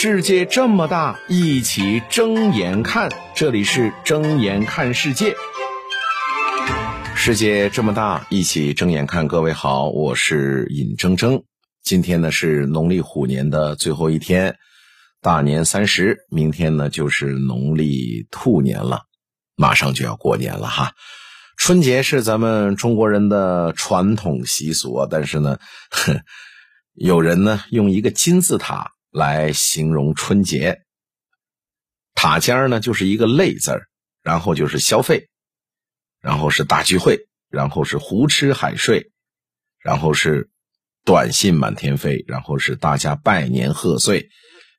世界这么大，一起睁眼看。这里是睁眼看世界。世界这么大，一起睁眼看。各位好，我是尹铮铮。今天呢是农历虎年的最后一天，大年三十。明天呢就是农历兔年了，马上就要过年了哈。春节是咱们中国人的传统习俗啊，但是呢，有人呢用一个金字塔。来形容春节，塔尖呢就是一个累字儿，然后就是消费，然后是大聚会，然后是胡吃海睡，然后是短信满天飞，然后是大家拜年贺岁，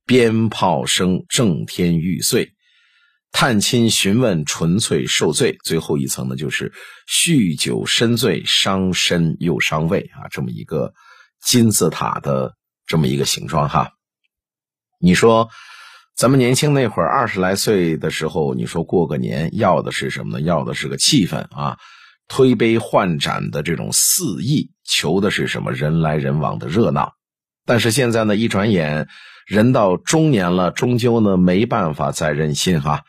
鞭炮声震天欲碎，探亲询问纯粹受罪，最后一层呢就是酗酒深醉，伤身又伤胃啊，这么一个金字塔的这么一个形状哈。你说，咱们年轻那会儿二十来岁的时候，你说过个年要的是什么呢？要的是个气氛啊，推杯换盏的这种肆意，求的是什么？人来人往的热闹。但是现在呢，一转眼，人到中年了，终究呢没办法再任性哈。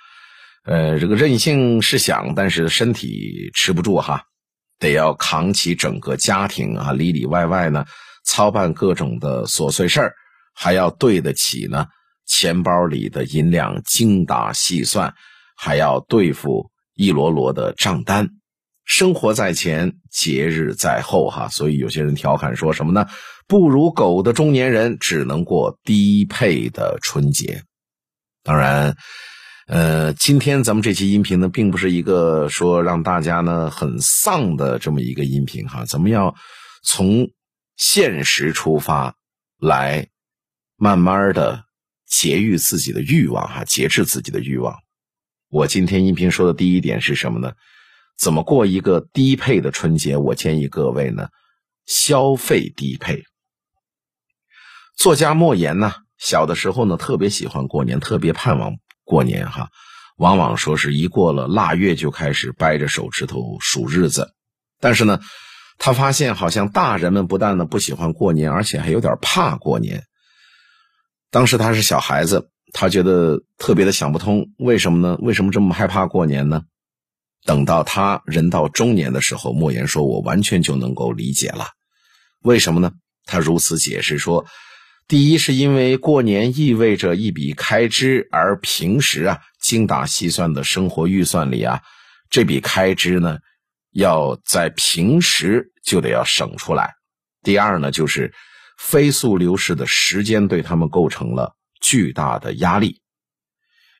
呃，这个任性是想，但是身体吃不住哈，得要扛起整个家庭啊，里里外外呢操办各种的琐碎事儿。还要对得起呢，钱包里的银两精打细算，还要对付一摞摞的账单。生活在前，节日在后，哈。所以有些人调侃说什么呢？不如狗的中年人只能过低配的春节。当然，呃，今天咱们这期音频呢，并不是一个说让大家呢很丧的这么一个音频哈。咱们要从现实出发来。慢慢的节育自己的欲望，哈，节制自己的欲望。我今天音频说的第一点是什么呢？怎么过一个低配的春节？我建议各位呢，消费低配。作家莫言呢，小的时候呢，特别喜欢过年，特别盼望过年，哈，往往说是一过了腊月就开始掰着手指头数日子。但是呢，他发现好像大人们不但呢不喜欢过年，而且还有点怕过年。当时他是小孩子，他觉得特别的想不通，为什么呢？为什么这么害怕过年呢？等到他人到中年的时候，莫言说：“我完全就能够理解了，为什么呢？”他如此解释说：“第一是因为过年意味着一笔开支，而平时啊精打细算的生活预算里啊，这笔开支呢要在平时就得要省出来。第二呢就是。”飞速流逝的时间对他们构成了巨大的压力。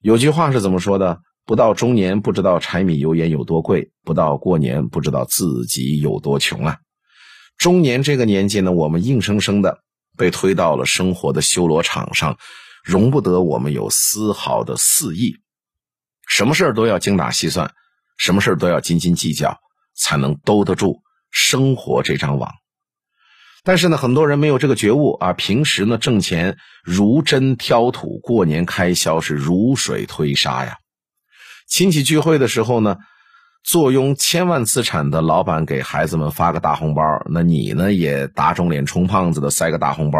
有句话是怎么说的？不到中年不知道柴米油盐有多贵，不到过年不知道自己有多穷啊！中年这个年纪呢，我们硬生生的被推到了生活的修罗场上，容不得我们有丝毫的肆意，什么事都要精打细算，什么事都要斤斤计较，才能兜得住生活这张网。但是呢，很多人没有这个觉悟啊。平时呢，挣钱如针挑土，过年开销是如水推沙呀。亲戚聚会的时候呢，坐拥千万资产的老板给孩子们发个大红包，那你呢也打肿脸充胖子的塞个大红包，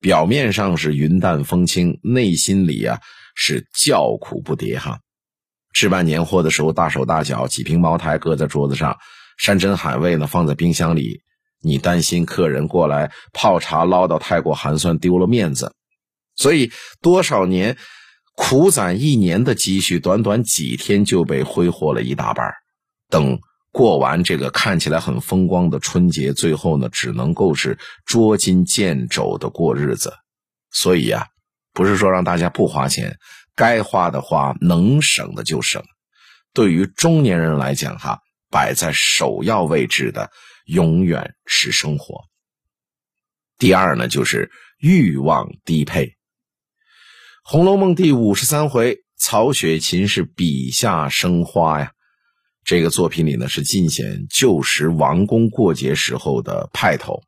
表面上是云淡风轻，内心里啊是叫苦不迭哈。置办年货的时候大手大脚，几瓶茅台搁在桌子上，山珍海味呢放在冰箱里。你担心客人过来泡茶唠叨太过寒酸丢了面子，所以多少年苦攒一年的积蓄，短短几天就被挥霍了一大半。等过完这个看起来很风光的春节，最后呢，只能够是捉襟见肘的过日子。所以呀，不是说让大家不花钱，该花的花，能省的就省。对于中年人来讲，哈，摆在首要位置的。永远是生活。第二呢，就是欲望低配。《红楼梦》第五十三回，曹雪芹是笔下生花呀。这个作品里呢，是尽显旧时王公过节时候的派头。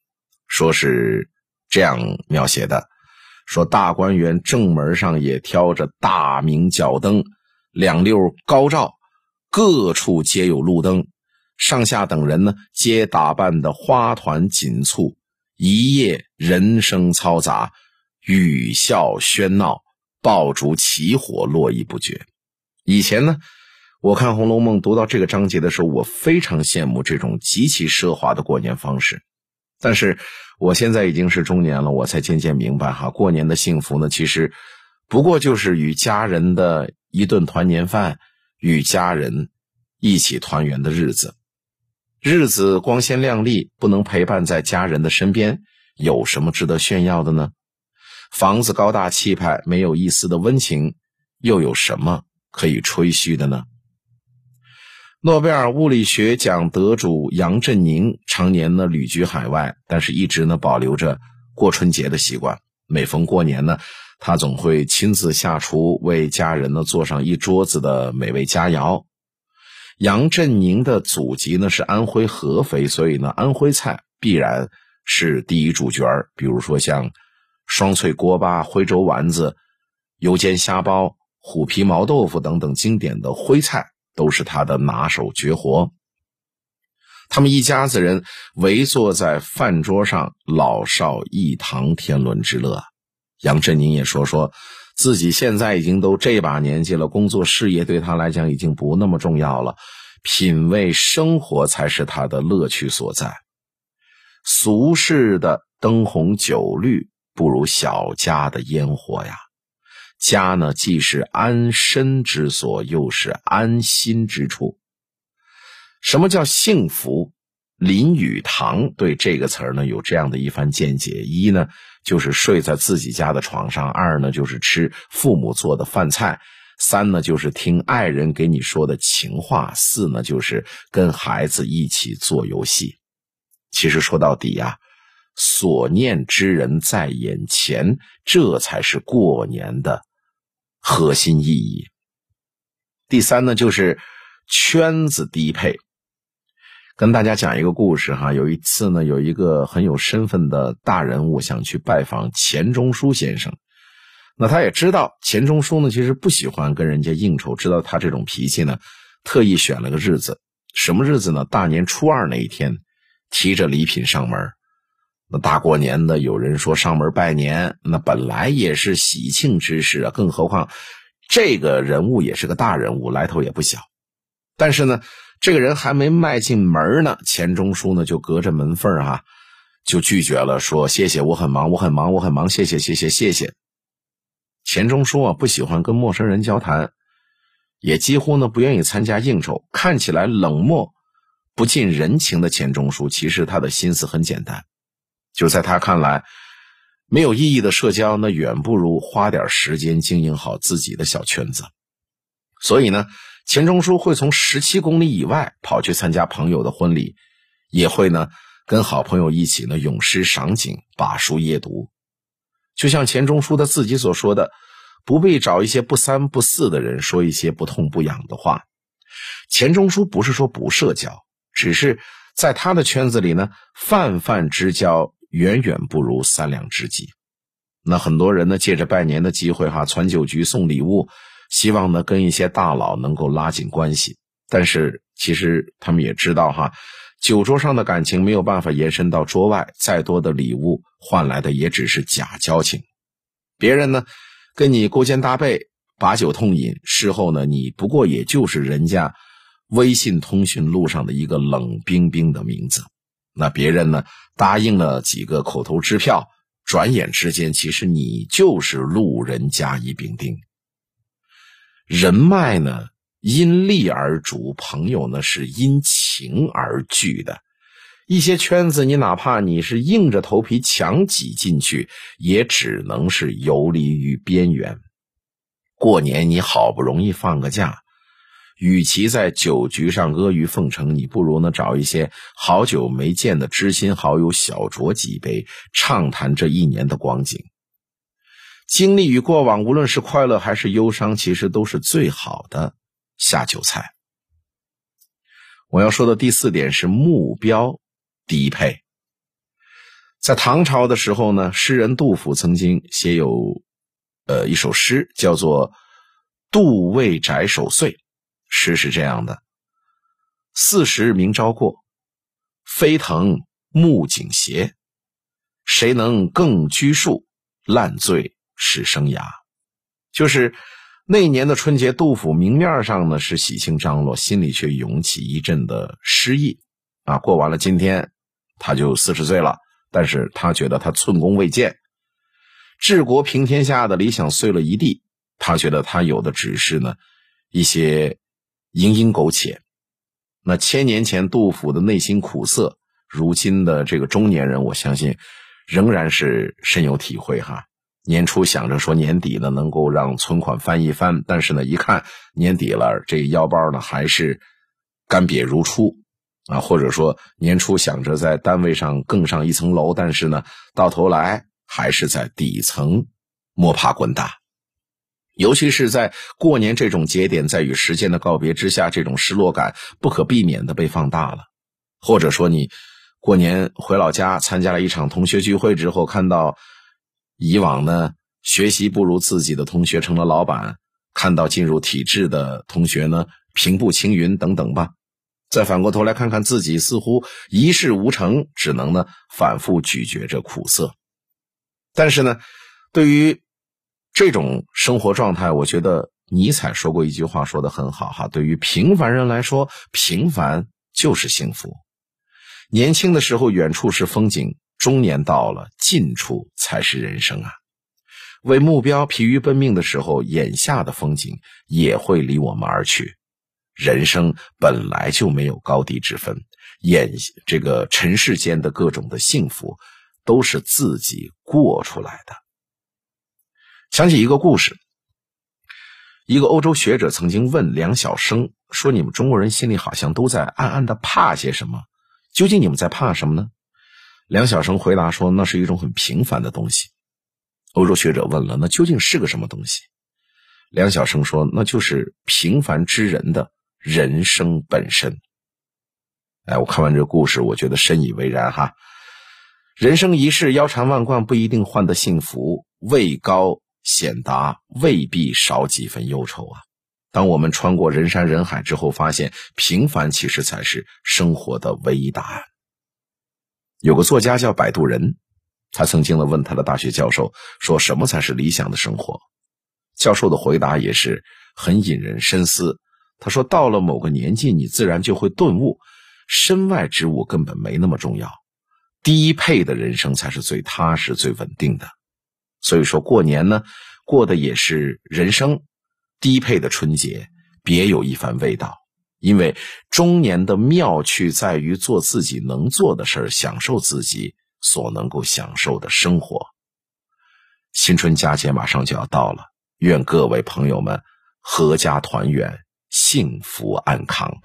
说是这样描写的：说大观园正门上也挑着大明角灯，两溜高照，各处皆有路灯。上下等人呢，皆打扮的花团锦簇，一夜人声嘈杂，语笑喧闹，爆竹起火，络绎不绝。以前呢，我看《红楼梦》读到这个章节的时候，我非常羡慕这种极其奢华的过年方式。但是我现在已经是中年了，我才渐渐明白哈，过年的幸福呢，其实不过就是与家人的一顿团年饭，与家人一起团圆的日子。日子光鲜亮丽，不能陪伴在家人的身边，有什么值得炫耀的呢？房子高大气派，没有一丝的温情，又有什么可以吹嘘的呢？诺贝尔物理学奖得主杨振宁常年呢旅居海外，但是一直呢保留着过春节的习惯。每逢过年呢，他总会亲自下厨，为家人呢做上一桌子的美味佳肴。杨振宁的祖籍呢是安徽合肥，所以呢安徽菜必然是第一主角比如说像双脆锅巴、徽州丸子、油煎虾包、虎皮毛豆腐等等经典的徽菜都是他的拿手绝活。他们一家子人围坐在饭桌上，老少一堂，天伦之乐。杨振宁也说说。自己现在已经都这把年纪了，工作事业对他来讲已经不那么重要了，品味生活才是他的乐趣所在。俗世的灯红酒绿不如小家的烟火呀，家呢既是安身之所，又是安心之处。什么叫幸福？林语堂对这个词儿呢有这样的一番见解：一呢就是睡在自己家的床上；二呢就是吃父母做的饭菜；三呢就是听爱人给你说的情话；四呢就是跟孩子一起做游戏。其实说到底呀，所念之人在眼前，这才是过年的核心意义。第三呢就是圈子低配。跟大家讲一个故事哈，有一次呢，有一个很有身份的大人物想去拜访钱钟书先生，那他也知道钱钟书呢其实不喜欢跟人家应酬，知道他这种脾气呢，特意选了个日子，什么日子呢？大年初二那一天，提着礼品上门。那大过年的，有人说上门拜年，那本来也是喜庆之事啊，更何况这个人物也是个大人物，来头也不小，但是呢。这个人还没迈进门呢，钱钟书呢就隔着门缝哈，就拒绝了，说：“谢谢，我很忙，我很忙，我很忙，谢谢，谢谢，谢谢。”钱钟书啊不喜欢跟陌生人交谈，也几乎呢不愿意参加应酬。看起来冷漠、不近人情的钱钟书，其实他的心思很简单。就在他看来，没有意义的社交，那远不如花点时间经营好自己的小圈子。所以呢。钱钟书会从十七公里以外跑去参加朋友的婚礼，也会呢跟好朋友一起呢咏诗赏景、把书夜读。就像钱钟书他自己所说的，不必找一些不三不四的人说一些不痛不痒的话。钱钟书不是说不社交，只是在他的圈子里呢，泛泛之交远远不如三两知己。那很多人呢借着拜年的机会哈，传酒局、送礼物。希望呢，跟一些大佬能够拉近关系，但是其实他们也知道哈，酒桌上的感情没有办法延伸到桌外，再多的礼物换来的也只是假交情。别人呢，跟你勾肩搭背，把酒痛饮，事后呢，你不过也就是人家微信通讯录上的一个冷冰冰的名字。那别人呢，答应了几个口头支票，转眼之间，其实你就是路人甲乙丙丁。人脉呢，因利而主；朋友呢，是因情而聚的。一些圈子，你哪怕你是硬着头皮强挤进去，也只能是游离于边缘。过年你好不容易放个假，与其在酒局上阿谀奉承，你不如呢找一些好久没见的知心好友，小酌几杯，畅谈这一年的光景。经历与过往，无论是快乐还是忧伤，其实都是最好的下酒菜。我要说的第四点是目标低配。在唐朝的时候呢，诗人杜甫曾经写有呃一首诗，叫做《杜魏宅守岁》。诗是这样的：四时明朝过，飞腾木槿斜，谁能更拘束？烂醉。是生涯，就是那年的春节，杜甫明面上呢是喜庆张罗，心里却涌起一阵的失意。啊，过完了今天，他就四十岁了，但是他觉得他寸功未建，治国平天下的理想碎了一地。他觉得他有的只是呢一些蝇营苟且。那千年前杜甫的内心苦涩，如今的这个中年人，我相信仍然是深有体会哈。年初想着说年底呢能够让存款翻一番，但是呢一看年底了，这腰包呢还是干瘪如初啊。或者说年初想着在单位上更上一层楼，但是呢到头来还是在底层摸爬滚打。尤其是在过年这种节点，在与时间的告别之下，这种失落感不可避免的被放大了。或者说，你过年回老家参加了一场同学聚会之后，看到以往呢学习不如自己的同学成了老板，看到进入体制的同学呢平步青云等等吧，再反过头来看看自己，似乎一事无成，只能呢反复咀嚼着苦涩。但是呢，对于这种生活状态，我觉得尼采说过一句话，说的很好哈。对于平凡人来说，平凡就是幸福。年轻的时候，远处是风景；中年到了，近处才是人生啊。为目标疲于奔命的时候，眼下的风景也会离我们而去。人生本来就没有高低之分，眼这个尘世间的各种的幸福，都是自己过出来的。想起一个故事，一个欧洲学者曾经问梁晓声说：“你们中国人心里好像都在暗暗的怕些什么？究竟你们在怕什么呢？”梁晓声回答说：“那是一种很平凡的东西。”欧洲学者问了：“那究竟是个什么东西？”梁晓声说：“那就是平凡之人的人生本身。”哎，我看完这个故事，我觉得深以为然哈。人生一世，腰缠万贯不一定换得幸福，位高。显达未必少几分忧愁啊！当我们穿过人山人海之后，发现平凡其实才是生活的唯一答案。有个作家叫摆渡人，他曾经的问他的大学教授说：“什么才是理想的生活？”教授的回答也是很引人深思。他说：“到了某个年纪，你自然就会顿悟，身外之物根本没那么重要，低配的人生才是最踏实、最稳定的。”所以说过年呢，过的也是人生低配的春节，别有一番味道。因为中年的妙趣在于做自己能做的事儿，享受自己所能够享受的生活。新春佳节马上就要到了，愿各位朋友们阖家团圆，幸福安康。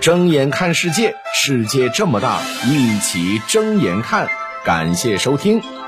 睁眼看世界，世界这么大，一起睁眼看。感谢收听。